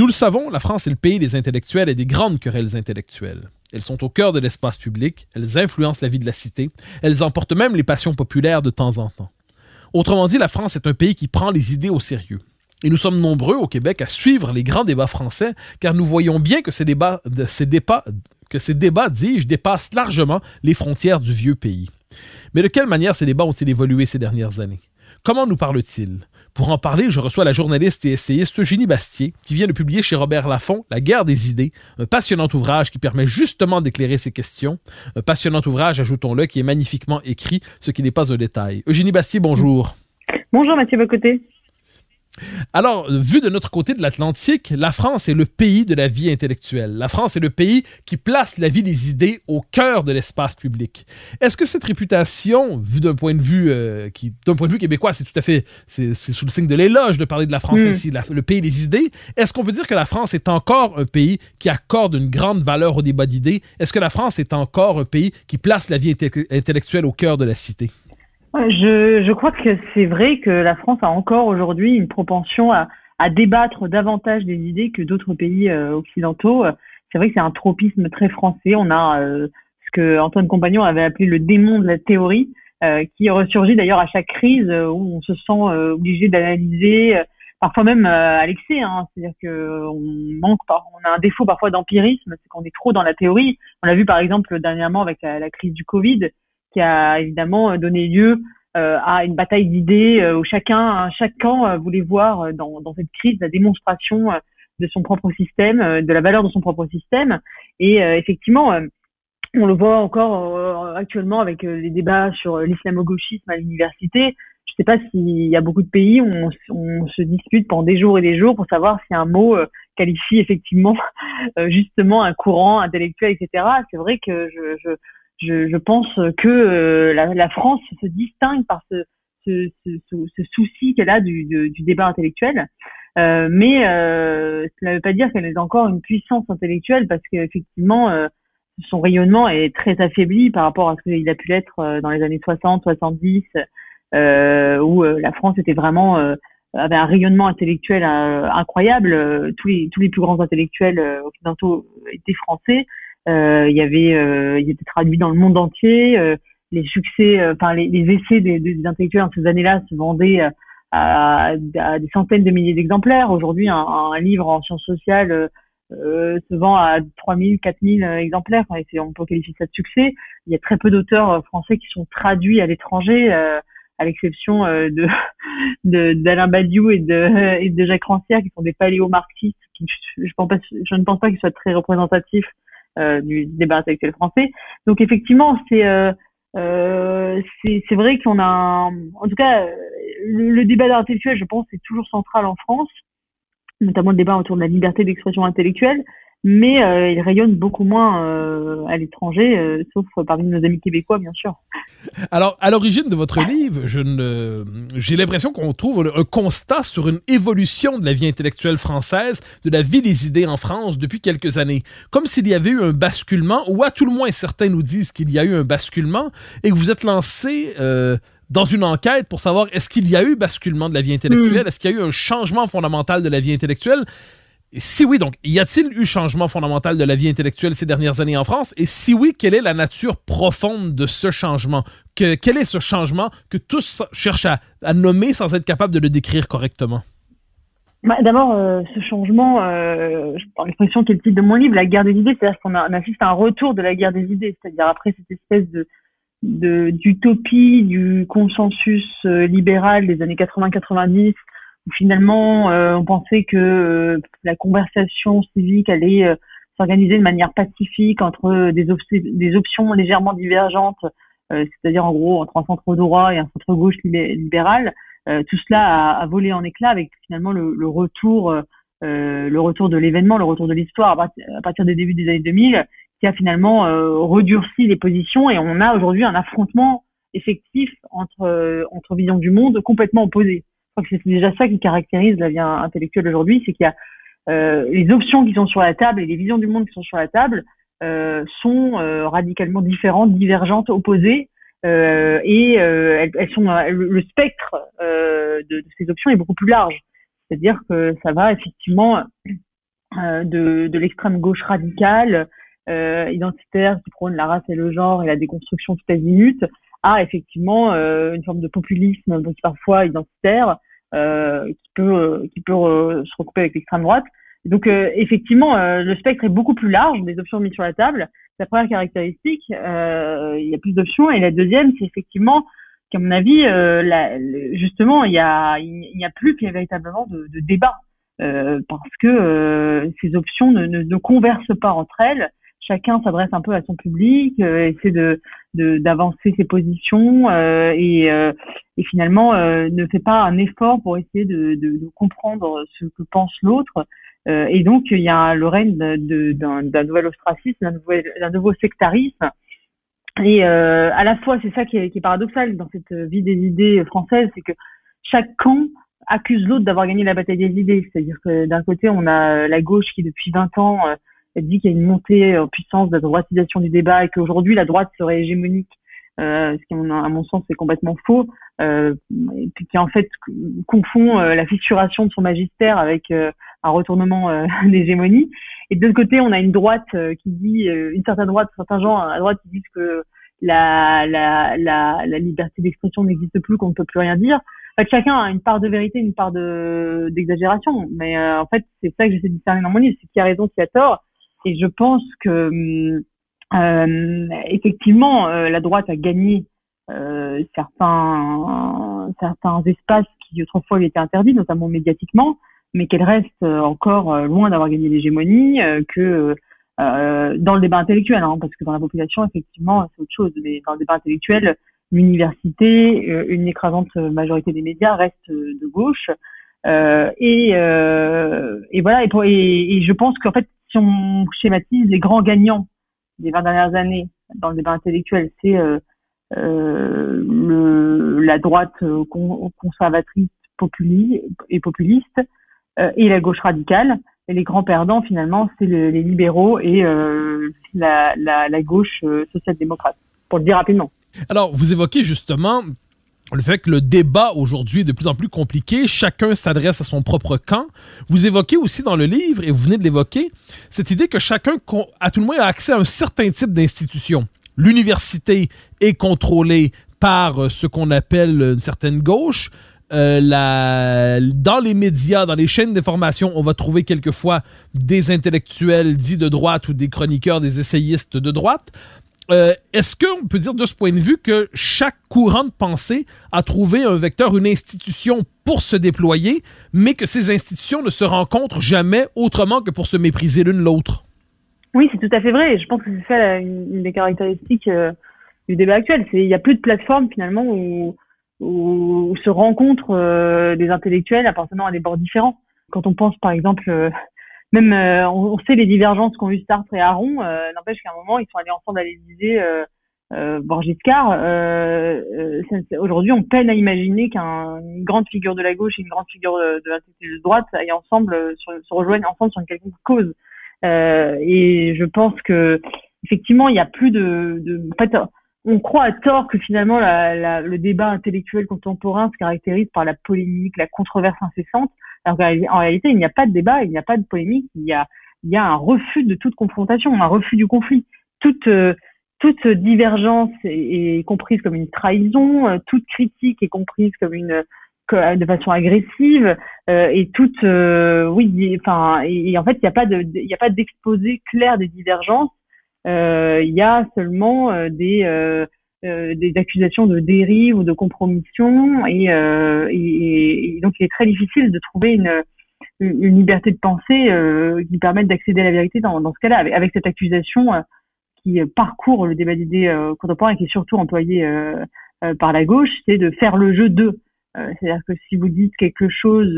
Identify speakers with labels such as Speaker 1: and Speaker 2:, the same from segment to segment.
Speaker 1: Nous le savons, la France est le pays des intellectuels et des grandes querelles intellectuelles. Elles sont au cœur de l'espace public, elles influencent la vie de la cité, elles emportent même les passions populaires de temps en temps. Autrement dit, la France est un pays qui prend les idées au sérieux. Et nous sommes nombreux au Québec à suivre les grands débats français, car nous voyons bien que ces débats, ces que ces débats, dis-je, dépassent largement les frontières du vieux pays. Mais de quelle manière ces débats ont-ils évolué ces dernières années? Comment nous parle-t-il pour en parler, je reçois la journaliste et essayiste Eugénie Bastier, qui vient de publier chez Robert Laffont La guerre des idées, un passionnant ouvrage qui permet justement d'éclairer ces questions. Un passionnant ouvrage, ajoutons-le, qui est magnifiquement écrit, ce qui n'est pas un détail. Eugénie Bastier, bonjour.
Speaker 2: Bonjour Mathieu Bocoté.
Speaker 1: Alors, vu de notre côté de l'Atlantique, la France est le pays de la vie intellectuelle. La France est le pays qui place la vie des idées au cœur de l'espace public. Est-ce que cette réputation, vue d'un point de vue euh, qui, d'un point de vue québécois, c'est tout à fait, c'est, sous le signe de l'éloge de parler de la France ici, mm. le pays des idées. Est-ce qu'on peut dire que la France est encore un pays qui accorde une grande valeur au débat d'idées? Est-ce que la France est encore un pays qui place la vie intellectuelle au cœur de la cité?
Speaker 2: Je, je crois que c'est vrai que la France a encore aujourd'hui une propension à, à, débattre davantage des idées que d'autres pays euh, occidentaux. C'est vrai que c'est un tropisme très français. On a euh, ce que Antoine Compagnon avait appelé le démon de la théorie, euh, qui ressurgit d'ailleurs à chaque crise où on se sent obligé d'analyser, parfois même à l'excès. Hein. C'est-à-dire que on manque, on a un défaut parfois d'empirisme, c'est qu'on est trop dans la théorie. On l'a vu par exemple dernièrement avec la crise du Covid qui a évidemment euh, donné lieu euh, à une bataille d'idées euh, où chacun, chaque camp voulait voir dans, dans cette crise la démonstration de son propre système, de la valeur de son propre système. Et effectivement, on le voit encore actuellement avec les débats sur l'islamo-gauchisme à l'université. Je ne sais pas s'il y a beaucoup de pays où on, on, se dispute pendant des jours et des jours pour savoir si un mot qualifie effectivement justement un courant intellectuel, etc. C'est vrai que je, je je, je, pense que euh, la, la, France se distingue par ce, ce, ce, ce souci qu'elle a du, du, débat intellectuel. Euh, mais euh, cela ne veut pas dire qu'elle est encore une puissance intellectuelle parce qu'effectivement, euh, son rayonnement est très affaibli par rapport à ce qu'il a pu l'être euh, dans les années 60, 70, où la France était vraiment avait un rayonnement intellectuel incroyable. tous les tous les plus grands intellectuels occidentaux étaient français. Euh, il y avait, euh, il était traduit dans le monde entier. Euh, les succès, enfin les, les, essais des, des, intellectuels en ces années-là se vendaient à, à, des centaines de milliers d'exemplaires. Aujourd'hui, un, un, livre en sciences sociales euh, se vend à 3000, 4000 exemplaires. Enfin, on peut qualifier ça de succès. Il y a très peu d'auteurs français qui sont traduits à l'étranger, euh, à l'exception de d'Alain Badiou et de, et de Jacques Rancière, qui sont des paléo-marxistes. Qui, je, pense pas, je ne pense pas qu'ils soient très représentatifs euh, du débat intellectuel français. Donc effectivement, c'est euh, euh, c'est vrai qu'on a, en tout cas, le, le débat intellectuel, je pense, est toujours central en France, notamment le débat autour de la liberté d'expression intellectuelle mais euh, il rayonne beaucoup moins euh, à l'étranger, euh, sauf parmi nos amis québécois, bien sûr.
Speaker 1: Alors, à l'origine de votre livre, je ne... j'ai l'impression qu'on trouve un constat sur une évolution de la vie intellectuelle française, de la vie des idées en France depuis quelques années. Comme s'il y avait eu un basculement, ou à tout le moins certains nous disent qu'il y a eu un basculement, et que vous êtes lancé dans une enquête pour savoir est-ce qu'il y a eu basculement de la vie intellectuelle, hmm. est-ce qu'il y a eu un changement fondamental de la vie intellectuelle. Si oui, donc, y a-t-il eu changement fondamental de la vie intellectuelle ces dernières années en France? Et si oui, quelle est la nature profonde de ce changement? Que, quel est ce changement que tous cherchent à, nommer sans être capables de le décrire correctement?
Speaker 2: Bah, D'abord, euh, ce changement, euh, l'expression qui est le titre de mon livre, la guerre des idées, c'est-à-dire qu'on assiste à un retour de la guerre des idées, c'est-à-dire après cette espèce de d'utopie du consensus euh, libéral des années 80-90 finalement euh, on pensait que euh, la conversation civique allait euh, s'organiser de manière pacifique entre des, des options légèrement divergentes, c'est-à-dire en gros entre un centre droit et un centre gauche libéral. tout cela a, volé en éclats avec finalement le, le retour, le retour de l'événement, le retour de l'histoire à, partir des débuts des années 2000, qui a finalement redurci les positions et on a aujourd'hui un affrontement effectif entre entre visions du monde complètement opposées. Je crois que c'est déjà ça qui caractérise la vie intellectuelle aujourd'hui, c'est qu'il y a euh, les options qui sont sur la table et les visions du monde qui sont sur la table euh, sont euh, radicalement différentes, divergentes, opposées, et elles, sont le spectre de, de, ces options est beaucoup plus large. C'est-à-dire que ça va effectivement de, de l'extrême gauche radicale, identitaire, qui prône la race et le genre et la déconstruction tout azimut, à effectivement une forme de populisme parfois identitaire, euh, qui peut euh, qui peut euh, se recouper avec l'extrême droite. Donc effectivement, le spectre est beaucoup plus large des options mises sur la table. La première caractéristique, il y a plus d'options, et la deuxième, c'est effectivement qu'à mon avis, la, justement, il y a il n'y a plus véritablement de, de débat parce que ces options ne, ne, ne, conversent pas entre elles chacun s'adresse un peu à son public, euh, essaie de d'avancer ses positions euh, et, euh, et finalement ne fait pas un effort pour essayer de, de, de comprendre ce que pense l'autre. et donc il y a le règne d'un nouvel ostracisme, d'un nouveau, nouveau sectarisme. Et à la fois, c'est ça qui est, qui est paradoxal dans cette vie des idées françaises, c'est que chaque camp accuse l'autre d'avoir gagné la bataille des idées. C'est-à-dire que d'un côté, on a la gauche qui depuis 20 ans elle dit qu'il y a une montée en puissance de la droitisation du débat et qu'aujourd'hui la droite serait hégémonique, euh, ce qui à mon sens est complètement faux, euh, et qui en fait confond euh, la fissuration de son magistère avec euh, un retournement euh, d'hégémonie. Et de l'autre côté, on a une droite qui dit, une certaine droite, certains gens à droite qui disent que la, la, la, la liberté d'expression n'existe plus, qu'on ne peut plus rien dire. En fait, chacun a une part de vérité, une part de d'exagération. Mais en fait, c'est ça que j'essaie de discerner dans mon livre, c'est qui a raison, qui a tort. Et je pense que euh, effectivement, euh, la droite a gagné euh, certains certains espaces qui autrefois lui étaient interdits, notamment médiatiquement, mais qu'elle reste encore loin d'avoir gagné l'hégémonie, que dans le débat intellectuel, hein, parce que dans la population, effectivement, c'est autre chose. Mais dans le débat intellectuel, l'université, une écrasante majorité des médias reste de gauche. Euh, et, voilà. Et, pour, et, et je pense qu'en fait, si on schématise, les grands gagnants des 20 dernières années dans le débat intellectuel, c'est euh, euh, la droite conservatrice et populiste euh, et la gauche radicale. Et les grands perdants, finalement, c'est les libéraux et la, la, la, gauche social-démocrate, pour le dire rapidement.
Speaker 1: Alors, vous évoquez justement le fait que le débat aujourd'hui est de plus en plus compliqué, chacun s'adresse à son propre camp. Vous évoquez aussi dans le livre, et vous venez de l'évoquer, cette idée que chacun, à tout le moins, accès à un certain type d'institution. L'université est contrôlée par euh, ce qu'on appelle une certaine gauche. Euh, la... Dans les médias, dans les chaînes d'information, on va trouver quelquefois des intellectuels dits de droite ou des chroniqueurs, des essayistes de droite. Euh, est-ce qu'on peut dire de ce point de vue que chaque courant de pensée a trouvé un vecteur, une institution pour se déployer, mais que ces institutions ne se rencontrent jamais autrement que pour se mépriser l'une l'autre?
Speaker 2: Oui, c'est tout à fait vrai. Je pense que c'est ça une, des caractéristiques euh, du débat actuel. Il n'y a plus de plateforme finalement où, se rencontrent euh, des intellectuels appartenant à des bords différents. Quand on pense par exemple même euh, on, sait les divergences qu'ont eu Sartre et Aron, euh, n'empêche qu'à un moment ils sont allés ensemble à l'Élysée. Euh, euh, Borgiscar, euh, aujourd'hui on peine à imaginer qu'une grande figure de la gauche et une grande figure de, la de droite aillent ensemble, se rejoignent ensemble sur une quelconque cause. et je pense que effectivement il y a plus de, de en fait, on croit à tort que finalement la, la, le débat intellectuel contemporain se caractérise par la polémique, la controverse incessante. Alors qu'en réalité, il n'y a pas de débat, il n'y a pas de polémique, il y a, il y a un refus de toute confrontation, un refus du conflit. Toute, euh, toute divergence est, comprise comme une trahison, euh, toute critique est comprise comme une de façon agressive euh, et toute oui enfin et, en fait il n'y a pas de il a pas d'exposé clair des divergences il y a seulement des euh, des accusations de dérive ou de compromission euh, et, et, donc il est très difficile de trouver une, une liberté de pensée euh, qui permette d'accéder à la vérité dans, dans ce cas-là avec, cette accusation qui parcourt le débat d'idées contemporain et qui est surtout employée par la gauche, c'est de faire le jeu d'eux. C'est-à-dire que si vous dites quelque chose,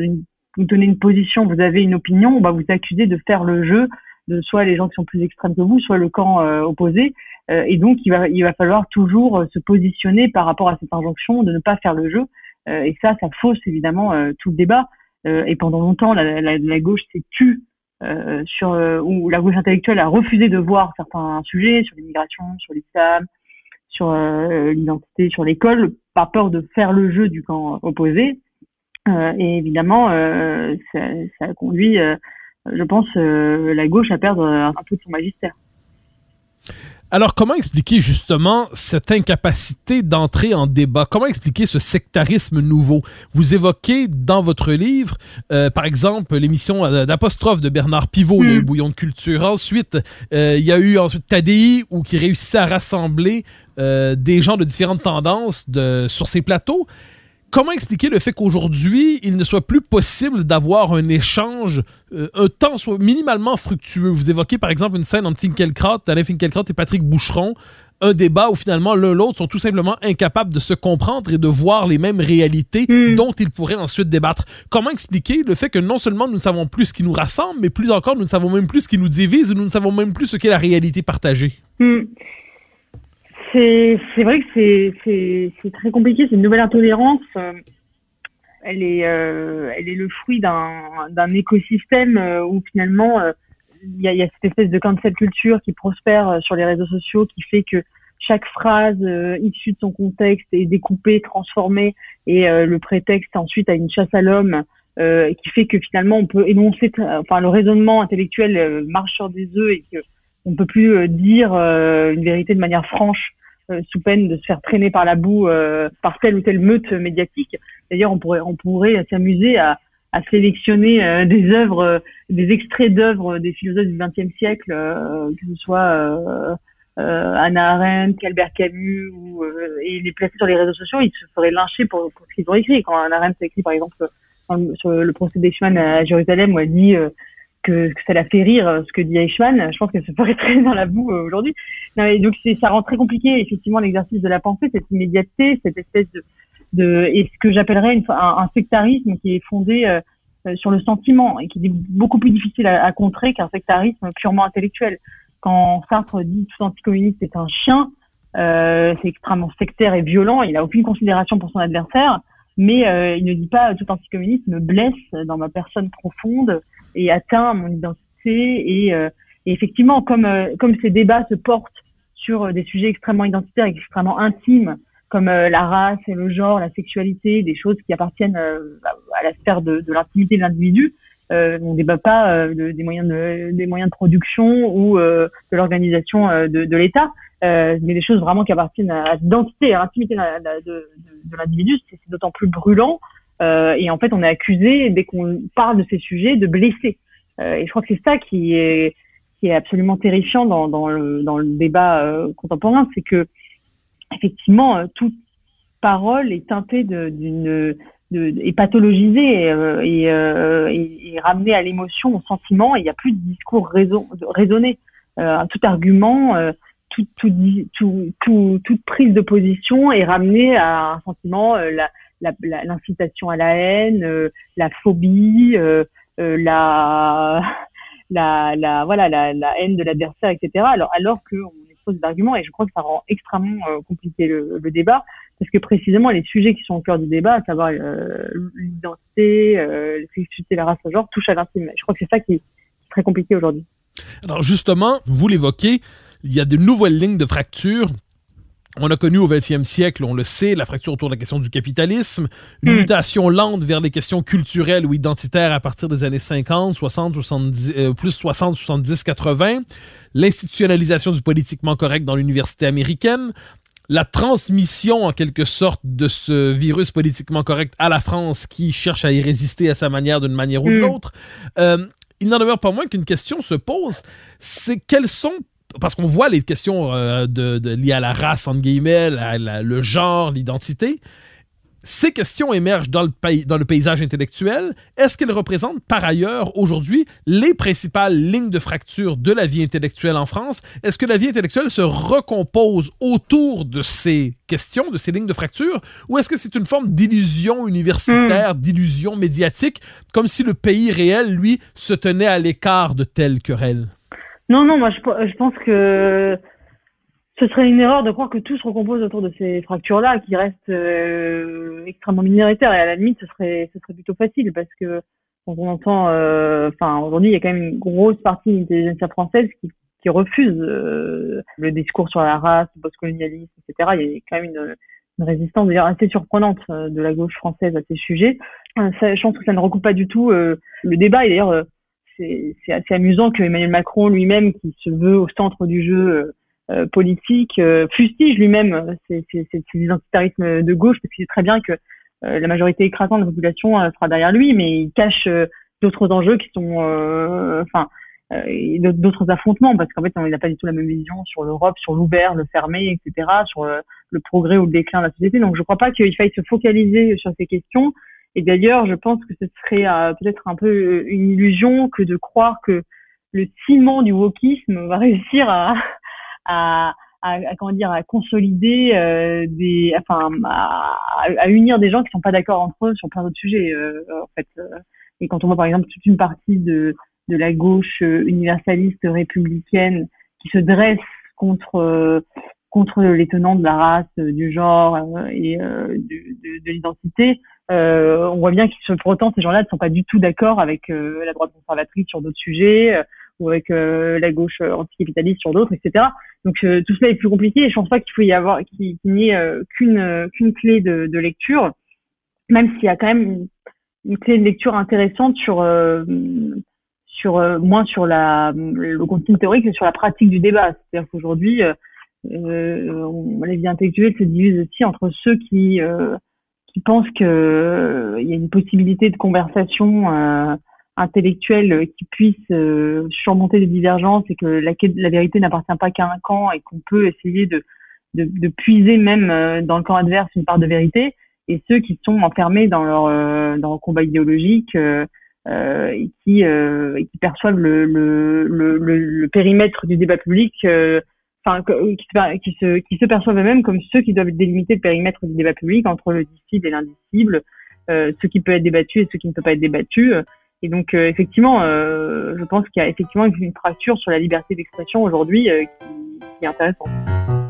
Speaker 2: vous donnez une position, vous avez une opinion, on va vous accuser de faire le jeu de soit les gens qui sont plus extrêmes que vous, soit le camp opposé. et donc, il va, il va falloir toujours se positionner par rapport à cette injonction de ne pas faire le jeu. et ça, ça fausse évidemment tout le débat. et pendant longtemps, la, la, la gauche s'est tue euh, sur euh, où la gauche intellectuelle a refusé de voir certains sujets sur l'immigration, sur l'islam, sur euh, l'identité, sur l'école, par peur de faire le jeu du camp opposé. et évidemment, ça, ça, conduit, je pense, la gauche à perdre un peu de son magistère.
Speaker 1: Alors, comment expliquer justement cette incapacité d'entrer en débat? Comment expliquer ce sectarisme nouveau? Vous évoquez dans votre livre, euh, par exemple, l'émission d'apostrophe de Bernard Pivot, le hmm. bouillon de culture. Ensuite, euh, il y a eu ensuite Tadi, où qui réussit à rassembler euh, des gens de différentes tendances de, sur ses plateaux comment expliquer le fait qu'aujourd'hui, il ne soit plus possible d'avoir un échange, euh, un temps soit minimalement fructueux? Vous évoquez par exemple une scène entre Finkielkraut, Alain Finkielkraut et Patrick Boucheron, un débat où finalement l'un l'autre sont tout simplement incapables de se comprendre et de voir les mêmes réalités hmm. dont ils pourraient ensuite débattre. Comment expliquer le fait que non seulement nous ne savons plus ce qui nous rassemble, mais plus encore nous ne savons même plus ce qui nous divise ou nous ne savons même plus ce qu'est la réalité partagée?
Speaker 2: Hmm c'est vrai que c'est très compliqué. C'est une nouvelle intolérance. Euh, elle est euh, elle est le fruit d'un écosystème euh, où finalement il y a, cette espèce de cancel culture qui prospère sur les réseaux sociaux qui fait que chaque phrase issue de son contexte est découpée, transformée et le prétexte ensuite à une chasse à l'homme qui fait que finalement on peut énoncer, enfin le raisonnement intellectuel marche sur des œufs et que on peut plus dire une vérité de manière franche sous peine de se faire traîner par la boue euh, par telle ou telle meute médiatique. D'ailleurs, on pourrait, on pourrait s'amuser à, à sélectionner euh, des œuvres, des extraits d'œuvres des philosophes du XXe siècle, que ce soit Anna Arendt, Albert Camus, ou, et les placer sur les réseaux sociaux, ils se feraient lyncher pour, pour ce qu'ils ont écrit. Quand Anna Arendt a écrit, par exemple, sur le procès d'Eichmann à Jérusalem, où elle dit que, que, ça la fait rire euh, ce que dit Eichmann. Je pense qu'elle se ferait très dans la boue euh, aujourd'hui. Donc ça rend très compliqué effectivement l'exercice de la pensée, cette immédiateté, cette espèce de, de et ce que j'appellerais un, un, sectarisme qui est fondé euh, sur le sentiment et qui est beaucoup plus difficile à, à contrer qu'un sectarisme purement intellectuel. Quand Sartre dit tout anticommuniste est un chien, euh, c'est extrêmement sectaire et violent. Il a aucune considération pour son adversaire, mais il ne dit pas tout anticommuniste me blesse dans ma personne profonde et atteint mon identité. Et, euh, et effectivement, comme, euh, comme ces débats se portent sur euh, des sujets extrêmment identitaires, extrêmement intimes, comme la race et le genre, la sexualité, des choses qui appartiennent à la sphère de, l'intimité de l'individu. Euh, on débat pas des moyens de production ou de l'organisation de, l'État, mais des choses vraiment qui appartiennent à, l'identité, à l'intimité de, l'individu. C'est d'autant plus brûlant et en fait, on est accusé dès qu'on parle de ces sujets de blesser. Euh, et je crois que c'est ça qui est qui est absolument terrifiant dans, dans, le, débat euh, contemporain, c'est que effectivement toute parole est teintée d'une est pathologisée et, et, et, ramenée à l'émotion, au sentiment. Il n'y a plus de discours raison, raisonné. tout argument, tout, tout, tout, toute prise de position est ramenée à un sentiment, l'incitation à la haine, euh, la phobie, euh, euh, la, voilà, la, haine de l'adversaire, etc. Alors, alors qu'on expose des arguments, et je crois que ça rend extrêmement compliqué le, débat, parce que précisément les sujets qui sont au cœur du débat, à savoir l'identité, sexualité, la race, le genre, touchent à l'intime. Je crois que c'est ça qui est très compliqué aujourd'hui.
Speaker 1: Alors justement, vous l'évoquez, il y a de nouvelles lignes de fracture on a connu au XXe siècle, on le sait, la fracture autour de la question du capitalisme, une hmm. mutation lente vers les questions culturelles ou identitaires à partir des années 50, 60, 70, plus 60, 70, 80, l'institutionnalisation du politiquement correct dans l'université américaine, la transmission en quelque sorte de ce virus politiquement correct à la France qui cherche à y résister à sa manière d'une manière ou de hmm. l'autre. Euh, il n'en demeure pas moins qu'une question se pose, c'est quels sont parce qu'on voit les questions euh, de, liées à la race, entre guillemets, le genre, l'identité. ces questions émergent dans le, pays, dans le paysage intellectuel. Est-ce qu'elles représentent par ailleurs aujourd'hui les principales lignes de fracture de la vie intellectuelle en France? Est-ce que la vie intellectuelle se recompose autour de ces questions, de ces lignes de fracture, ou est-ce que c'est une forme d'illusion universitaire, hmm. d'illusion médiatique, comme si le pays réel, lui, se tenait à l'écart de telles querelles?
Speaker 2: Non, non, moi je pense que ce serait une erreur de croire que tout se recompose autour de ces fractures-là, qui restent euh, extrêmement minoritaires. Et à la limite, ce serait, plutôt facile parce que quand on entend, euh, enfin aujourd'hui, il y a quand même une grosse partie de l'intelligence française qui, qui refuse euh, le discours sur la race, le postcolonialisme, etc. Il y a quand même une, une résistance d'ailleurs assez surprenante de la gauche française à ces sujets. Je pense que ça ne recoupe pas du tout le débat. Et d'ailleurs, c'est assez amusant que Emmanuel Macron lui-même, qui se veut au centre du jeu euh, politique euh, fustige lui-même euh, ces, ces, ces, identitarismes de gauche parce qu'il sait très bien que la majorité écrasante de la population sera derrière lui, mais il cache d'autres enjeux qui sont, enfin, d'autres affrontements parce qu'en fait, il n'a pas du tout la même vision sur l'Europe, sur l'ouvert, le fermé, etc., sur le progrès ou le déclin de la société. Donc, je ne crois pas qu'il faille se focaliser sur ces questions. Et d'ailleurs, je pense que ce serait peut-être un peu une illusion que de croire que le ciment du wokisme va réussir à, à, à, comment dire à consolider euh, des enfin à, à, unir des gens qui sont pas d'accord entre eux sur plein d'autres sujets euh, en fait euh. et quand on voit par exemple toute une partie de de la gauche universaliste républicaine qui se dresse contre contre les tenants de la race, du genre et de, de l'identité, on voit bien qu'ils pour autant ces gens-là ne sont pas du tout d'accord avec la droite conservatrice sur d'autres sujets ou avec la gauche anticapitaliste sur d'autres, etc. Donc euh, tout cela est plus compliqué et je pense pas qu'il faut y avoir qu'il n'y ait euh, qu'une euh, clé de, de, lecture, même s'il y a quand même une, clé de lecture intéressante sur sur moins sur la le contenu théorique que sur la pratique du débat. C'est-à-dire qu'aujourd'hui euh, les vies intellectuelles se divisent aussi entre ceux qui qui pensent que il y a une possibilité de conversation intellectuels qui puissent euh, surmonter les divergences et que la, la vérité n'appartient pas qu'à un camp et qu'on peut essayer de, de, de, puiser même euh, dans le camp adverse une part de vérité. Et ceux qui sont enfermés dans leur euh, dans combat idéologique euh, et qui et qui perçoivent le, le, le, le, périmètre du débat public enfin qui, qui, se qui se perçoivent eux-mêmes comme ceux qui doivent délimiter le périmètre du débat public entre le dicible et l'indicible ce qui peut être débattu et ce qui ne peut pas être débattu et donc, euh, effectivement, euh, je pense qu'il y a effectivement une fracture sur la liberté d'expression aujourd'hui euh, qui, qui est intéressante.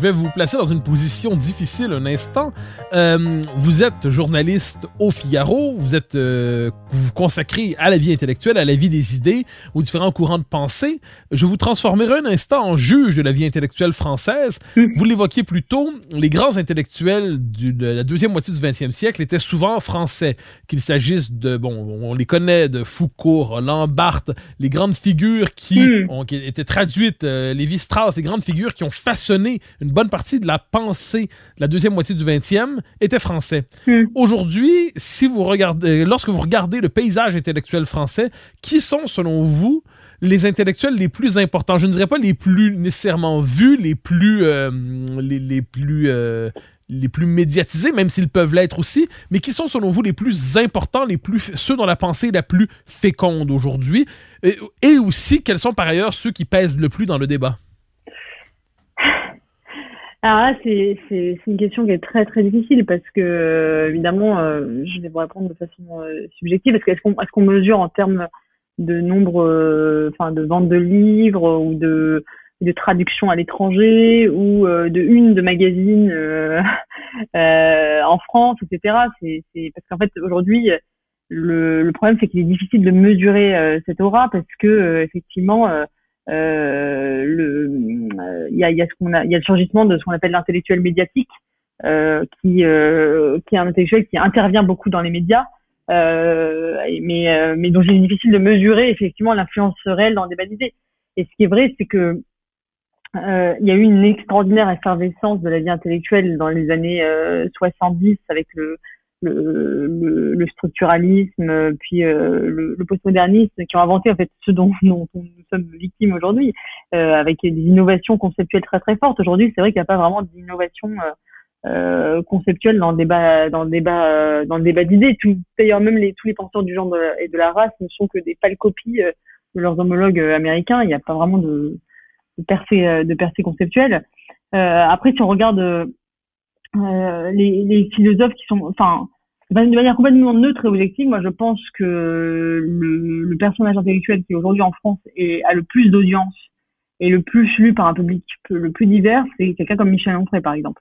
Speaker 1: Je vais vous placer dans une position difficile un instant. Euh, vous êtes journaliste au Figaro, vous êtes euh, vous, vous consacrez à la vie intellectuelle, à la vie des idées, aux différents courants de pensée. Je vous transformerai un instant en juge de la vie intellectuelle française. Vous l'évoquiez plus tôt, les grands intellectuels du, de la deuxième moitié du 20e siècle étaient souvent français, qu'il s'agisse de, bon, on les connaît, de Foucault, Roland Barthes, les grandes figures qui, hmm. ont, qui étaient traduites, euh, Lévi-Strauss, les grandes figures qui ont façonné une bonne partie de la pensée de la deuxième moitié du 20e était français. Hmm. Aujourd'hui, si vous regardez, lorsque vous regardez le paysage intellectuel français, qui sont, selon vous, les intellectuels les plus importants? Je ne dirais pas les plus nécessairement vus, les plus, euh, les, plus, euh, les plus médiatisés, même s'ils peuvent l'être aussi, mais qui sont selon vous les plus importants, les plus ceux dont la pensée est la plus féconde aujourd'hui, et, et aussi quels sont par ailleurs ceux qui pèsent le plus dans le débat?
Speaker 2: Alors là, c'est, c'est, une question qui est très très difficile parce que euh, évidemment, euh, je vais vous répondre de façon euh, subjective. Parce qu'est-ce qu'on est-ce qu'on mesure en termes de nombre, enfin de vente de livres ou de de traduction à l'étranger ou de une de magazines en France, etc. C'est, c'est parce qu'en fait aujourd'hui, le, le problème c'est qu'il est difficile de mesurer cette aura parce que effectivement euh, le, il y a, y a y a le surgissement de ce qu'on appelle l'intellectuel médiatique, euh, qui, euh, qui est un intellectuel qui intervient beaucoup dans les médias, euh, mais, euh, mais dont il est difficile de mesurer effectivement l'influence réelle dans le débat d'idées. Et ce qui est vrai, c'est que il y a eu une extraordinaire effervescence de la vie intellectuelle dans les années 70 avec le, le, le, structuralisme, puis le, le, postmodernisme, qui ont inventé en fait ce dont, dont, nous sommes victimes aujourd'hui, avec des innovations conceptuelles très très fortes. Aujourd'hui, c'est vrai qu'il n'y a pas vraiment d'innovation euh, conceptuelle dans le débat, dans le débat, dans le débat d'idées. D'ailleurs, même les, tous les penseurs du genre et de la race ne sont que des pâles copies de leurs homologues américains. Il n'y a pas vraiment de, de percée, de percée conceptuelle. après, si on regarde euh, les, les, philosophes qui sont, enfin, de manière complètement neutre et objective, moi je pense que le, le personnage intellectuel qui aujourd'hui en France est, a le plus d'audience et le plus lu par un public le plus divers, c'est quelqu'un comme Michel Onfray par exemple.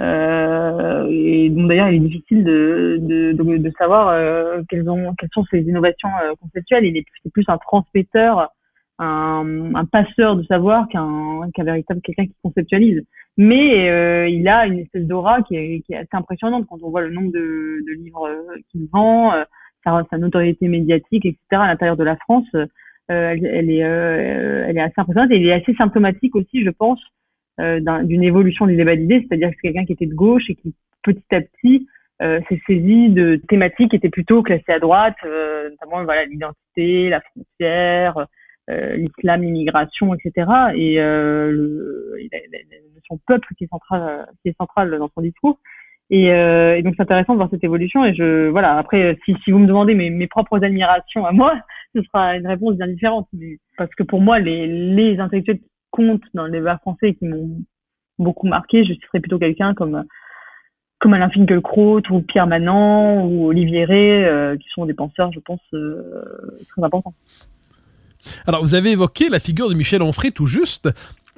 Speaker 2: Euh, et donc d'ailleurs, il est difficile de, de, de, de savoir euh, quelles, ont, quelles sont ces innovations euh, conceptuelles. Il est, plus un transmetteur, un, un passeur de savoir qu'un qu'un véritable quelqu'un qui conceptualise. Mais euh, il a une espèce d'aura qui est, qui est, assez impressionnante. Quand on voit le nombre de, de livres euh, qu'il vend, euh, sa, sa, notoriété médiatique, etc. à l'intérieur de la France, euh, elle, elle, est, elle est assez impressionnante. Et il est assez symptomatique aussi, je pense, d'une évolution du débat d'idées, c'est-à-dire que c'est quelqu'un qui était de gauche et qui petit à petit s'est saisi de thématiques qui étaient plutôt classées à droite, notamment voilà l'identité, la frontière, l'islam, l'immigration, etc. Et euh, le, son peuple qui est central, qui est central dans son discours. Et, euh, et donc c'est intéressant de voir cette évolution. Et je voilà. Après, si, si vous me demandez mes, mes propres admirations à moi, ce sera une réponse bien différente. parce que pour moi, les, les intellectuels qui comptent dans le débat français et qui m'ont beaucoup marqué, je serais plutôt quelqu'un comme comme Alain Finkielkraut ou Pierre Manant ou Olivier Rey, euh, qui sont des penseurs, je pense, euh, très importants.
Speaker 1: Alors, vous avez évoqué la figure de Michel Onfray tout juste.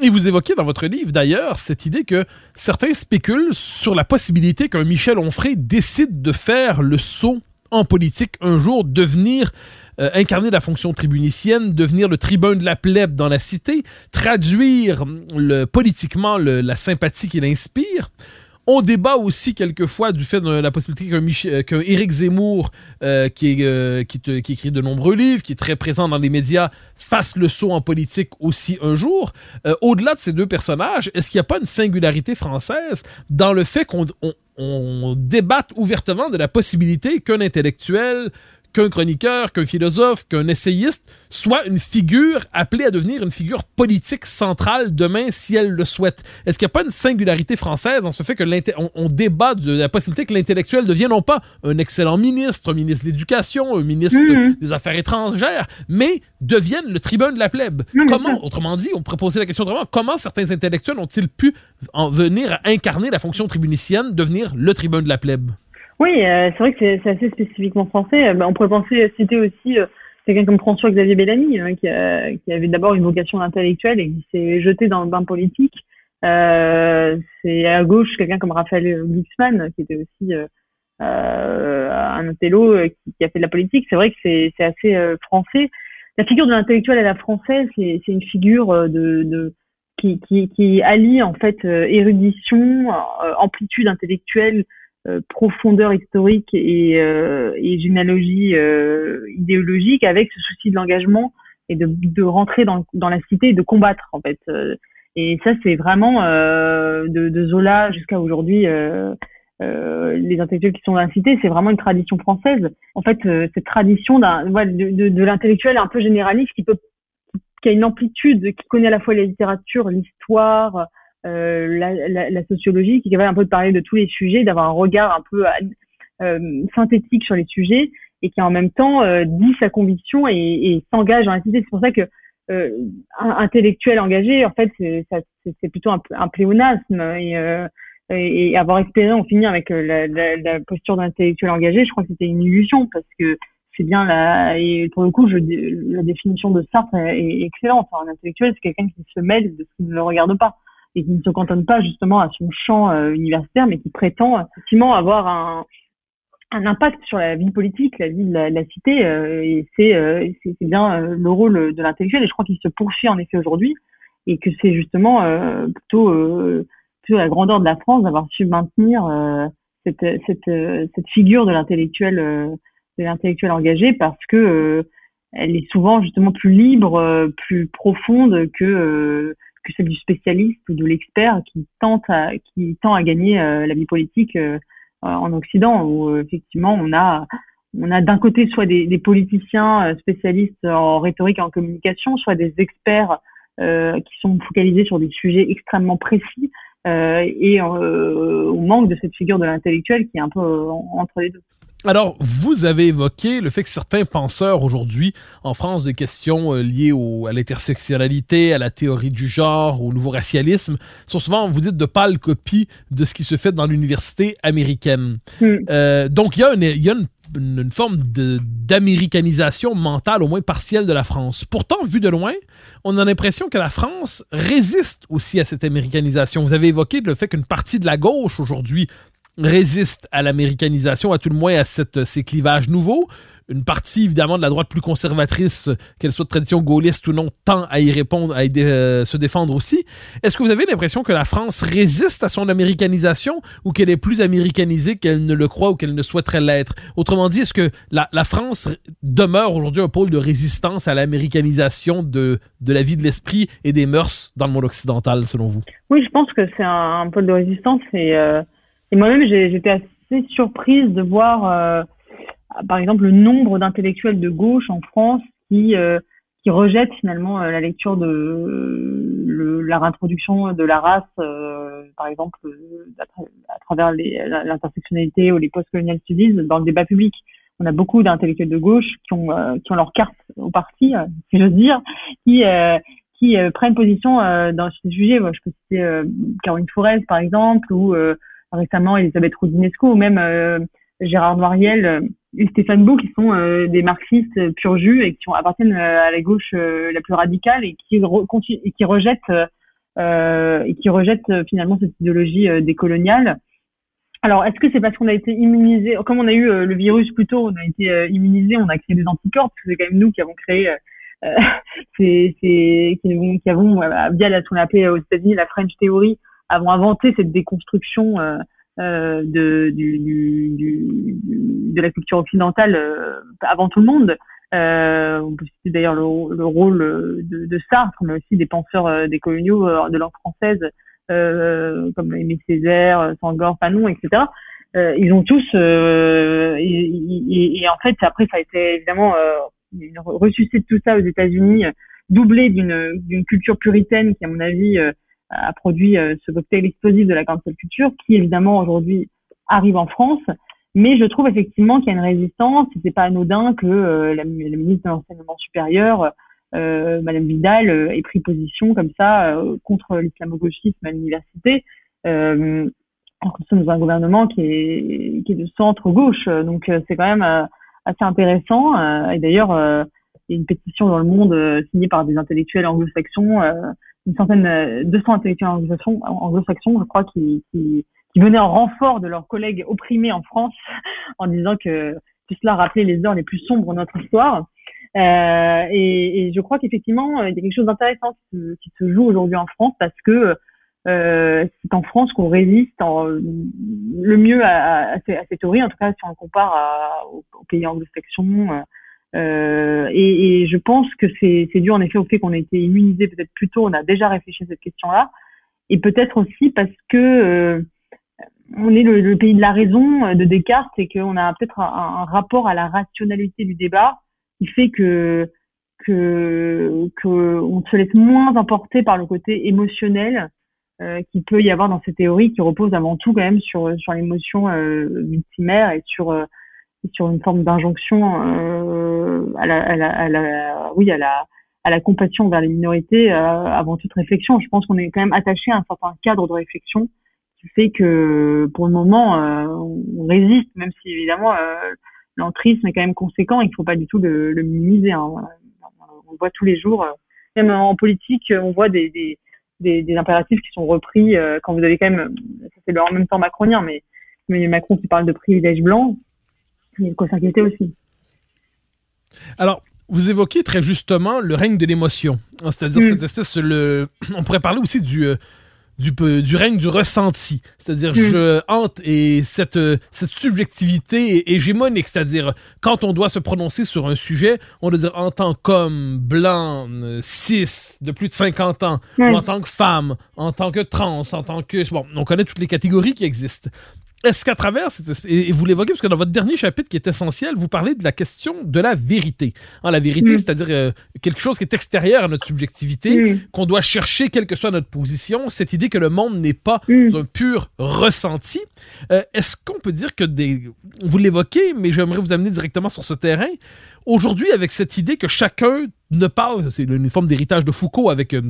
Speaker 1: Et vous évoquez dans votre livre d'ailleurs cette idée que certains spéculent sur la possibilité qu'un Michel Onfray décide de faire le saut en politique un jour, devenir euh, incarner la fonction tribunicienne, devenir le tribun de la plèbe dans la cité, traduire politiquement la sympathie qu'il inspire. On débat aussi quelquefois du fait de la possibilité qu'un euh, Éric Zemmour, euh, euh, qui, écrit de nombreux livres, qui est très présent dans les médias, fasse le saut en politique aussi un jour. Au-delà de ces deux personnages, est-ce qu'il n'y a pas une singularité française dans le fait qu'on on débatte ouvertement de la possibilité qu'un intellectuel qu'un chroniqueur, qu'un philosophe, qu'un essayiste soit une figure appelée à devenir une figure politique centrale demain si elle le souhaite. Est-ce qu'il n'y a pas une singularité française en ce fait que on, on débat de la possibilité que l'intellectuel devienne non pas un excellent ministre, un ministre de l'Éducation, un ministre mm-hmm. des Affaires étrangères, mais devienne le tribun de la plèbe? comment, autrement dit, on pourrait poser la question autrement, comment certains intellectuels ont-ils pu en venir à incarner la fonction tribunicienne, devenir le tribun de la plèbe?
Speaker 2: Oui, euh, c'est vrai que c'est assez spécifiquement français. Euh, bah, on pourrait penser citer aussi euh, quelqu'un comme François-Xavier Bellamy, hein, qui, qui, avait d'abord une vocation d'intellectuel et qui s'est jeté dans le bain politique. c'est à gauche quelqu'un comme Raphaël Glucksmann, qui était aussi un intello qui, a fait de la politique. C'est vrai que c'est assez français. La figure de l'intellectuel à la française, c'est une figure de, de qui, qui, qui, allie en fait érudition, amplitude intellectuelle, euh, profondeur historique et, euh, et généalogie euh, idéologique avec ce souci de l'engagement et de, de rentrer dans, dans la cité et de combattre en fait. Et ça c'est vraiment de, de Zola jusqu'à aujourd'hui. Euh, les intellectuels qui sont dans la cité, c'est vraiment une tradition française. En fait, cette tradition d'un de, de, de l'intellectuel un peu généraliste qui peut qui a une amplitude, qui connaît à la fois la littérature, l'histoire, euh, la, la, la, sociologie, qui est capable un peu de parler de tous les sujets, d'avoir un regard un peu euh, synthétique sur les sujets et qui en même temps euh, dit sa conviction et, et s'engage dans la cité. C'est pour ça que euh, intellectuel engagé, en fait, c'est plutôt un, un pléonasme et, euh, et, avoir espéré en finir avec la, la, la posture d'intellectuel engagé, je crois que c'était une illusion parce que c'est bien la et pour le coup, je, la définition de Sartre est, excellente. un intellectuel, c'est quelqu'un qui se mêle de ce qui ne le regarde pas et qui ne se cantonne pas justement à son champ euh, universitaire, mais qui prétend effectivement avoir un, un impact sur la vie politique, la vie de la, cité, euh, et euh, c'est c'est bien le rôle de l'intellectuel, et je crois qu'il se poursuit en effet aujourd'hui, et que c'est justement plutôt, plutôt la grandeur de la France d'avoir su maintenir cette, cette, cette figure de l'intellectuel de l'intellectuel engagé parce que elle est souvent justement plus libre, plus profonde que que celle du spécialiste ou de l'expert qui tente à, qui tend à gagner la vie politique en Occident, où effectivement on a on a d'un côté soit des, des, politiciens spécialistes en rhétorique et en communication, soit des experts qui sont focalisés sur des sujets extrêmement précis euh, et euh, on manque de cette figure de l'intellectuel qui est un peu euh, entre les deux.
Speaker 1: Alors, vous avez évoqué le fait que certains penseurs aujourd'hui en France des questions liées au, à l'intersectionnalité, à la théorie du genre, au nouveau racialisme, sont souvent, vous dites, de pâles copies de ce qui se fait dans l'université américaine. Hmm. donc, il y, y a une une, forme d'américanisation mentale, au moins partielle, de la France. Pourtant, vu de loin, on a l'impression que la France résiste aussi à cette américanisation. Vous avez évoqué le fait qu'une partie de la gauche aujourd'hui résiste à l'américanisation, à tout le moins à cette, ces clivages nouveaux. Une partie évidemment de la droite plus conservatrice, qu'elle soit de tradition gaulliste ou non, tend à y répondre, à euh, se défendre aussi. Est-ce que vous avez l'impression que la France résiste à son américanisation ou qu'elle est plus américanisée qu'elle ne le croit ou qu'elle ne souhaiterait l'être? Autrement dit, est-ce que la, France demeure aujourd'hui un pôle de résistance à l'américanisation de, la vie de l'esprit et des mœurs dans le monde occidental, selon vous?
Speaker 2: Oui, je pense que c'est un, pôle de résistance et, euh, et moi-même j'étais assez surprise de voir... Euh, par exemple, le nombre d'intellectuels de gauche en France qui euh, qui rejettent finalement euh, la lecture de le, la réintroduction de la race, euh, par exemple, à, travers l'intersectionnalité ou les post-colonial studies dans le débat public. On a beaucoup d'intellectuels de gauche qui ont qui ont leur carte au parti, si j'ose dire, qui qui prennent position dans ce sujet. Moi, je peux citer Caroline Forez, par exemple, ou récemment Elisabeth Roudinesco, ou même Gérard Noiriel et Stéphane Beau qui sont euh, des marxistes pur jus et qui ont, appartiennent euh, à la gauche euh, la plus radicale et qui, et qui rejettent et finalement cette idéologie décoloniale. Alors, est-ce que c'est parce qu'on a été immunisé, comme on a eu le virus plus tôt, on a été immunisé, on a créé des anticorps, parce que c'est quand même nous qui avons créé, euh, c'est, c'est, qui, qui avons, via ce qu'on a appelé aux États-Unis la French Theory, avons inventé cette déconstruction euh, de, du, du, de la culture occidentale euh, avant tout le monde. Euh, on peut citer d'ailleurs le, le, rôle de, de, Sartre, mais aussi des penseurs euh, des coloniaux de langue française comme Aimé Césaire, Sangor, Fanon, etc. ils ont tous et, et, en fait après ça a été évidemment ressuscité de tout ça aux États-Unis, doublé d'une culture puritaine qui à mon avis a produit euh, ce cocktail explosif de la cancel culture qui évidemment aujourd'hui arrive en France. Mais je trouve effectivement qu'il y a une résistance. C'est pas anodin que euh, la, ministre de l'enseignement supérieur, euh, Madame Vidal, euh, ait pris position comme ça contre l'islamo-gauchisme à l'université. Euh, alors que nous sommes dans un gouvernement qui est, qui est de centre-gauche. Donc c'est quand même assez intéressant. et d'ailleurs, il y a une pétition dans le monde signée par des intellectuels anglo-saxons une centaine, 200 intellectuels anglo-saxons, je crois, qui, qui, qui venaient en renfort de leurs collègues opprimés en France en disant que tout cela rappelait les heures les plus sombres de notre histoire. Euh, et, et, je crois qu'effectivement, il y a quelque chose d'intéressant qui, se joue aujourd'hui en France parce que euh, c'est en France qu'on résiste en, le mieux à, à, à, ces, théories, en tout cas si on le compare à, aux, pays anglo-saxons, euh, et, et, je pense que c'est dû en effet au fait qu'on a été immunisé peut-être plus tôt, on a déjà réfléchi à cette question-là, et peut-être aussi parce que euh, on est le, pays de la raison euh, de Descartes et qu'on a peut-être un, rapport à la rationalité du débat qui fait que que qu'on se laisse moins emporter par le côté émotionnel euh, qui peut y avoir dans ces théories qui reposent avant tout quand même sur sur l'émotion euh, victimaire et sur sur une forme d'injonction euh, à, la, à, la, à, la, oui, à la, à la compassion vers les minorités euh, avant toute réflexion. Je pense qu'on est quand même attaché à un certain cadre de réflexion qui fait que pour le moment, euh, on résiste, même si évidemment euh, l'entrisme est quand même conséquent. Il ne faut pas du tout le, le minimiser. Hein. On voit tous les jours, même en politique, on voit des, des, des, impératifs qui sont repris quand vous avez quand même, c'est en même temps macronien, mais, mais Macron qui parle de privilèges blancs, il faut s'inquiéter aussi.
Speaker 1: Alors, vous évoquez très justement le règne de l'émotion, c'est-à-dire mm. cette espèce, le, on pourrait parler aussi du, euh, du, du règne du ressenti. C'est-à-dire, mm. je hante et cette, cette subjectivité hégémonique. C'est-à-dire, quand on doit se prononcer sur un sujet, on doit dire en tant qu'homme blanc, cis, de plus de 50 ans, ou en tant que femme, en tant que trans, en tant que... Bon, on connaît toutes les catégories qui existent. Est-ce qu'à travers cette et vous l'évoquez parce que dans votre dernier chapitre qui est essentiel, vous parlez de la question de la vérité. Hein, la vérité, c'est-à-dire euh, quelque chose qui est extérieur à notre subjectivité, qu'on doit chercher quelle que soit notre position. Cette idée que le monde n'est pas un pur ressenti. Euh, est-ce qu'on peut dire que des, vous l'évoquez, mais j'aimerais vous amener directement sur ce terrain. Aujourd'hui, avec cette idée que chacun ne parle, c'est une forme d'héritage de Foucault avec euh,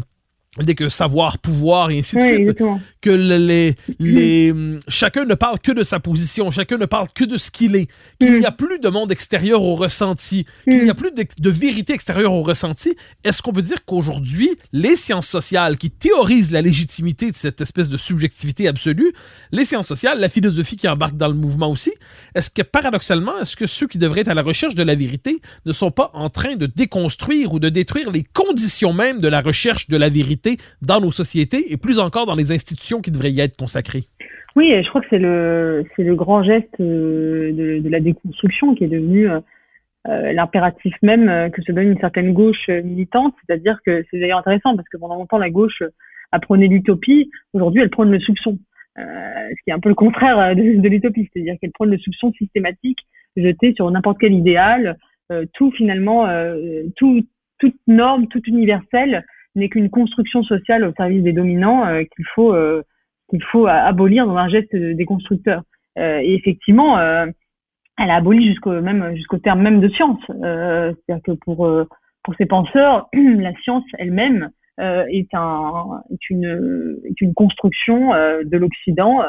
Speaker 1: dès que savoir, pouvoir et ainsi de suite, que les, les, chacun ne parle que de sa position, chacun ne parle que de ce qu'il est, qu'il n'y a plus de monde extérieur au ressenti, qu'il n'y a plus de, vérité extérieure au ressenti. Est-ce qu'on peut dire qu'aujourd'hui, les sciences sociales qui théorisent la légitimité de cette espèce de subjectivité absolue, les sciences sociales, la philosophie qui embarque dans le mouvement aussi, est-ce que paradoxalement, est-ce que ceux qui devraient être à la recherche de la vérité ne sont pas en train de déconstruire ou de détruire les conditions même de la recherche de la vérité? Dans nos sociétés et plus encore dans les institutions qui devraient y être consacrées.
Speaker 2: Oui, je crois que c'est le, c'est le grand geste euh, de, la déconstruction qui est devenu euh, euh, l'impératif même que se donne une certaine gauche militante. C'est-à-dire que c'est d'ailleurs intéressant parce que pendant longtemps, la gauche apprenait l'utopie. Aujourd'hui, elle prône le soupçon. ce qui est un peu le contraire de, l'utopie. C'est-à-dire qu'elle prône le soupçon systématique jeté sur n'importe quel idéal. tout finalement, tout, toute norme, tout universelle n'est qu'une construction sociale au service des dominants euh, qu'il faut euh, qu'il faut abolir dans un geste déconstructeur. Euh, et effectivement, elle a aboli jusqu'au même jusqu'au terme même de science. C'est-à-dire que pour pour ces penseurs, la science elle-même est un est une est une construction de l'Occident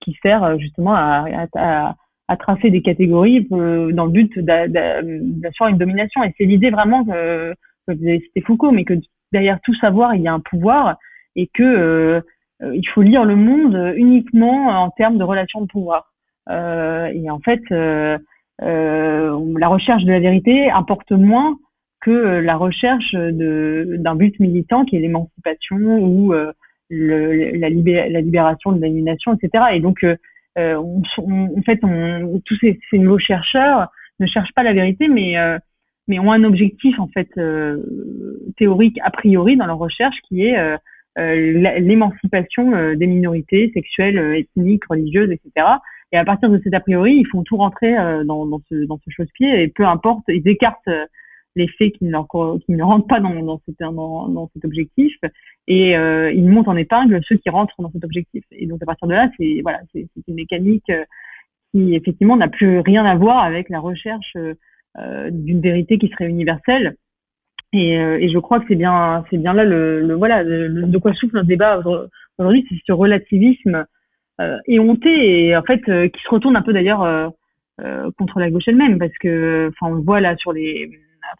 Speaker 2: qui sert justement à, à, à, tracer des catégories dans le but d'assurer une domination. Et c'est l'idée vraiment que, que c'était Foucault, mais que derrière tout savoir, il y a un pouvoir et que euh, euh, il faut lire le monde uniquement en termes de relations de pouvoir. Euh, et en fait, la recherche de la vérité importe moins que la recherche d'un but militant qui est l'émancipation ou la, libération de l'aliénation, etc. Et donc, en fait, tous ces, ces, nouveaux chercheurs ne cherchent pas la vérité, mais mais ont un objectif en fait euh, théorique a priori dans leur recherche qui est euh, euh, l'émancipation des minorités sexuelles, ethniques, religieuses, etc. Et à partir de cet a priori, ils font tout rentrer dans, dans ce dans ce chausse-pied et peu importe, ils écartent les faits qui ne, qui ne rentrent pas dans, dans, cet, dans, cet objectif et euh, ils montent en épingle ceux qui rentrent dans cet objectif. Et donc à partir de là, c'est voilà, c'est une mécanique qui effectivement n'a plus rien à voir avec la recherche d'une vérité qui serait universelle. Et, euh, et, je crois que c'est bien, c'est bien là le, voilà de quoi souffle notre débat aujourd'hui, c'est ce relativisme euh, éhonté et en fait qui se retourne un peu d'ailleurs euh, contre la gauche elle-même parce que enfin on voit là sur les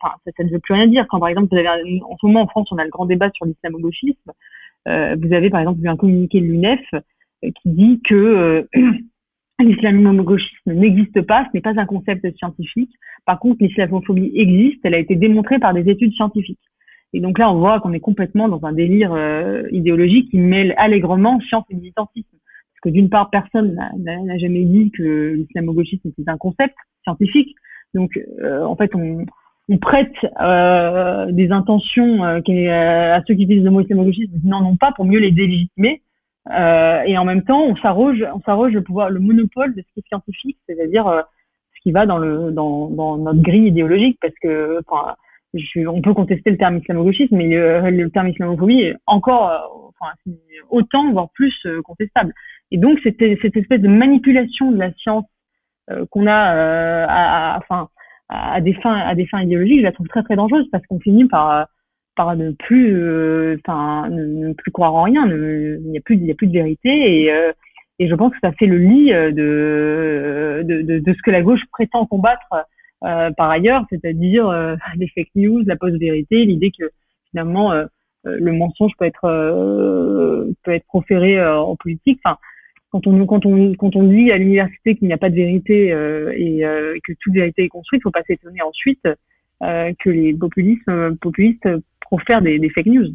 Speaker 2: enfin ça, ne veut plus rien dire quand par exemple vous avez en ce moment en France on a le grand débat sur l'islamo-gauchisme vous avez par exemple vu un communiqué de l'UNEF qui dit que l'islamo-gauchisme n'existe pas, ce n'est pas un concept scientifique. Par contre, l'islamophobie existe, elle a été démontrée par des études scientifiques. Et donc là, on voit qu'on est complètement dans un délire euh, idéologique qui mêle allègrement science et militantisme. Parce que d'une part, personne n'a jamais dit que l'islamo-gauchisme était un concept scientifique. Donc, euh, en fait, on, on prête euh, des intentions à ceux qui utilisent le mot islamo-gauchisme, non, non pas, pour mieux les délégitimer. Euh, et en même temps, on s'arroge, on s'arroge le pouvoir, le monopole de ce qui est scientifique, c'est-à-dire euh, ce qui va dans le dans, dans notre grille idéologique, parce que enfin, je, on peut contester le terme islamo-gauchisme, mais le, le, terme islamophobie est encore, euh, enfin, autant voire plus euh, contestable. Et donc, cette espèce de manipulation de la science qu'on a, à, à, enfin, à des fins à des fins idéologiques, je la trouve très très dangereuse parce qu'on finit par par ne plus, euh, ne, plus croire en rien. il n'y a plus, de vérité et euh, et je pense que ça fait le lit euh, de, ce que la gauche prétend combattre par ailleurs, c'est-à-dire les fake news, la post-vérité, l'idée que finalement le mensonge peut être peut proféré en politique. Quand on dit à l'université qu'il n'y a pas de vérité et, que toute vérité est construite, il faut pas s'étonner ensuite que les populistes populistes pour faire des, fake news.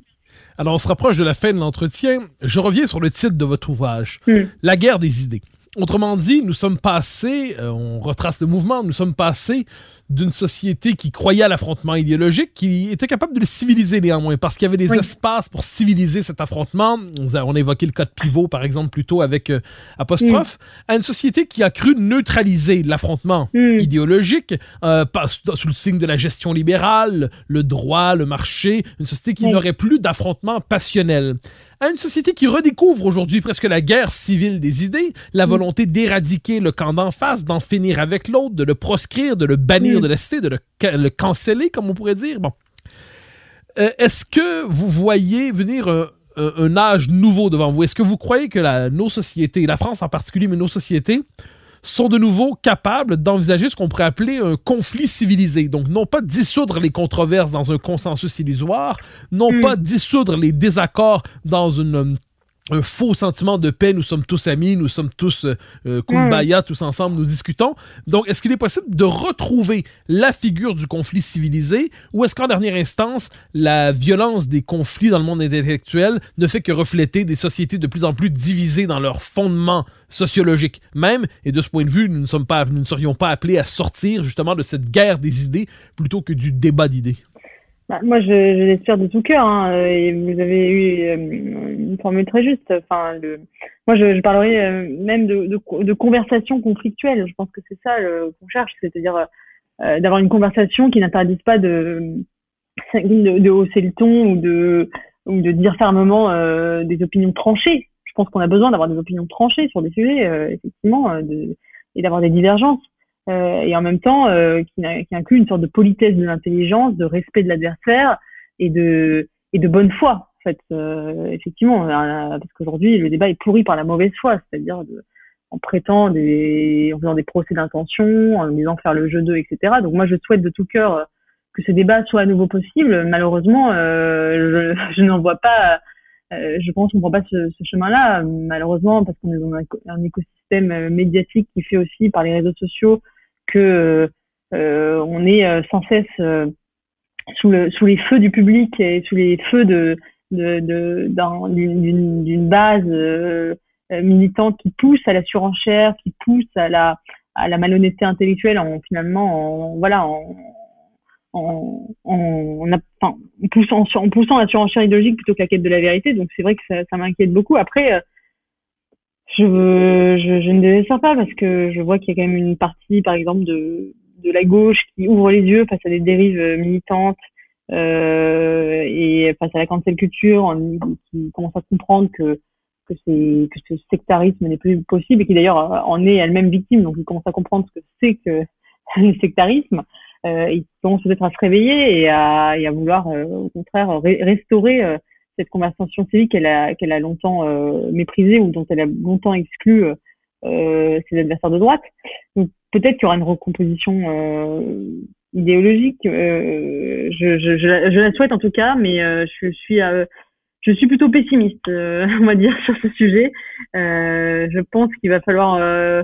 Speaker 1: Alors, on se rapproche de la fin de l'entretien. Je reviens sur le titre de votre ouvrage,
Speaker 2: Hmm.
Speaker 1: La guerre des idées. Autrement dit, nous sommes passés, euh, on retrace le mouvement, nous sommes passés d'une société qui croyait à l'affrontement idéologique, qui était capable de le civiliser néanmoins, parce qu'il y avait des
Speaker 2: Oui.
Speaker 1: espaces pour civiliser cet affrontement. On a, on a évoqué le cas de pivot, par exemple, plutôt avec euh, apostrophe, à une société qui a cru neutraliser l'affrontement
Speaker 2: Hmm.
Speaker 1: idéologique, euh, pas- sous sous le signe de la gestion libérale, le droit, le marché, une société qui
Speaker 2: Oui.
Speaker 1: n'aurait plus d'affrontement passionnel. À une société qui redécouvre aujourd'hui presque la guerre civile des idées, la volonté d'éradiquer le camp d'en face, d'en finir avec l'autre, de le proscrire, de le bannir
Speaker 2: Mm.
Speaker 1: de la cité, de le, ca- le canceller, comme on pourrait dire. Bon. Euh, Est-ce que vous voyez venir un, un- un âge nouveau devant vous? Est-ce que vous croyez que la- nos sociétés, la France en particulier, mais nos sociétés, sont de nouveau capables d'envisager ce qu'on pourrait appeler un conflit civilisé. Donc, non pas dissoudre les controverses dans un consensus illusoire, non
Speaker 2: Mm.
Speaker 1: pas dissoudre les désaccords dans une, euh, un faux sentiment de paix, nous sommes tous amis, nous sommes tous euh, euh, kumbaya, tous ensemble, nous discutons. Donc, est-ce qu'il est possible de retrouver la figure du conflit civilisé ou est-ce qu'en dernière instance, la violence des conflits dans le monde intellectuel ne fait que refléter des sociétés de plus en plus divisées dans leurs fondements sociologiques même? Et de ce point de vue, nous ne, sommes pas, nous ne serions pas appelés à sortir justement de cette guerre des idées plutôt que du débat d'idées.
Speaker 2: Bah, moi, je, l'espère de tout cœur. Hein, et vous avez eu euh, une formule très juste. Enfin, moi, je, parlerai euh, même de, de, de conversation conflictuelle. Je pense que c'est ça qu'on cherche, c'est-à-dire euh, d'avoir une conversation qui n'interdise pas de, de, hausser le ton ou de, ou de dire fermement des opinions tranchées. Je pense qu'on a besoin d'avoir des opinions tranchées sur des sujets, effectivement, de, et d'avoir des divergences. Euh, et en même temps euh, qui, qui inclut une sorte de politesse de l'intelligence, de respect de l'adversaire et de et de bonne foi. En fait, euh, effectivement, euh, parce qu'aujourd'hui le débat est pourri par la mauvaise foi, c'est-à-dire en prêtant des, en faisant des procès d'intention, en disant faire le jeu d'eux, etc. Donc moi je souhaite de tout cœur euh, que ce débat soit à nouveau possible. Malheureusement, euh, je, je n'en vois pas. je pense qu'on ne prend pas ce, ce chemin-là, malheureusement, parce qu'on est dans un, éco- un écosystème médiatique qui fait aussi par les réseaux sociaux que euh, on est euh, sans cesse euh, sous, le, sous les feux du public et sous les feux de de- de- d'un- d'une d'une- d'une base euh, euh, militante qui pousse à la surenchère, qui pousse à la à la malhonnêteté intellectuelle en finalement en voilà en en, en, poussant en poussant la surenchère idéologique plutôt que la quête de la vérité. Donc c'est vrai que ça, ça m'inquiète beaucoup. Après euh, je, je, je ne désespère pas parce que je vois qu'il y a quand même une partie, par exemple, de, de la gauche qui ouvre les yeux face à des dérives militantes euh, et face à la cancel culture, qui commence à comprendre que que, que ce sectarisme n'est plus possible et qui d'ailleurs en est elle-même victime, donc il commence à comprendre ce que c'est que le sectarisme. Euh, il commence peut-être à se réveiller et à, et à vouloir, euh, au contraire, ré- restaurer euh, cette conversation civique qu'elle a, qu'elle a longtemps euh, méprisée ou dont elle a longtemps exclu euh, euh, ses adversaires de droite. Donc peut-être qu'il y aura une recomposition euh, idéologique. Euh, je, je, je, la- je la souhaite en tout cas, mais euh, je suis je suis plutôt pessimiste, on va dire, sur ce sujet. Je pense qu'il va falloir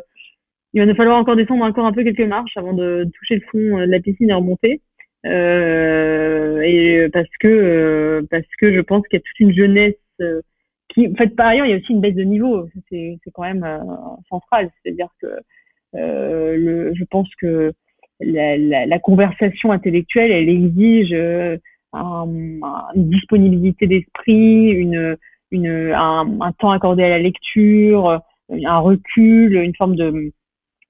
Speaker 2: il va nous falloir encore descendre encore un peu quelques marches avant de toucher le fond de la piscine et remonter. Euh, et parce que euh, parce que je pense qu'il y a toute une jeunesse euh, qui en fait par ailleurs il y a aussi une baisse de niveau. C'est c'est quand même central c'est-à-dire que le je pense que la, la, la conversation intellectuelle elle exige euh, un, un- une disponibilité d'esprit une une un, un temps accordé à la lecture un recul une forme de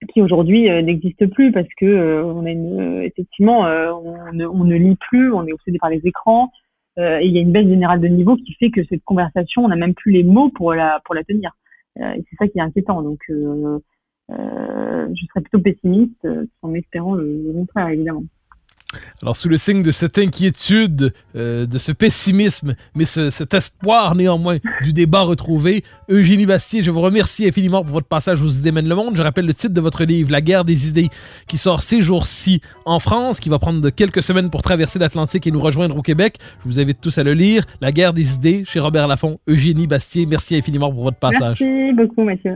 Speaker 2: qui aujourd'hui euh, n'existe plus parce que euh, on a une, euh, effectivement euh, on, ne, on ne lit plus, on est obsédé par les écrans euh, et il y a une baisse générale de niveau qui fait que cette conversation on n'a même plus les mots pour la pour la tenir et c'est ça qui est inquiétant donc je serais plutôt pessimiste en espérant le, le contraire évidemment.
Speaker 1: Alors, sous le signe de cette inquiétude, euh, de ce pessimisme, mais ce- cet espoir néanmoins du débat retrouvé, Eugénie Bastier, je vous remercie infiniment pour votre passage aux Idées mènent le monde. Je rappelle le titre de votre livre, La guerre des idées, qui sort ces jours-ci en France, qui va prendre quelques semaines pour traverser l'Atlantique et nous rejoindre au Québec. Je vous invite tous à le lire. La guerre des idées, chez Robert Laffont. Eugénie Bastier, merci infiniment pour votre passage.
Speaker 2: Merci beaucoup Mathieu.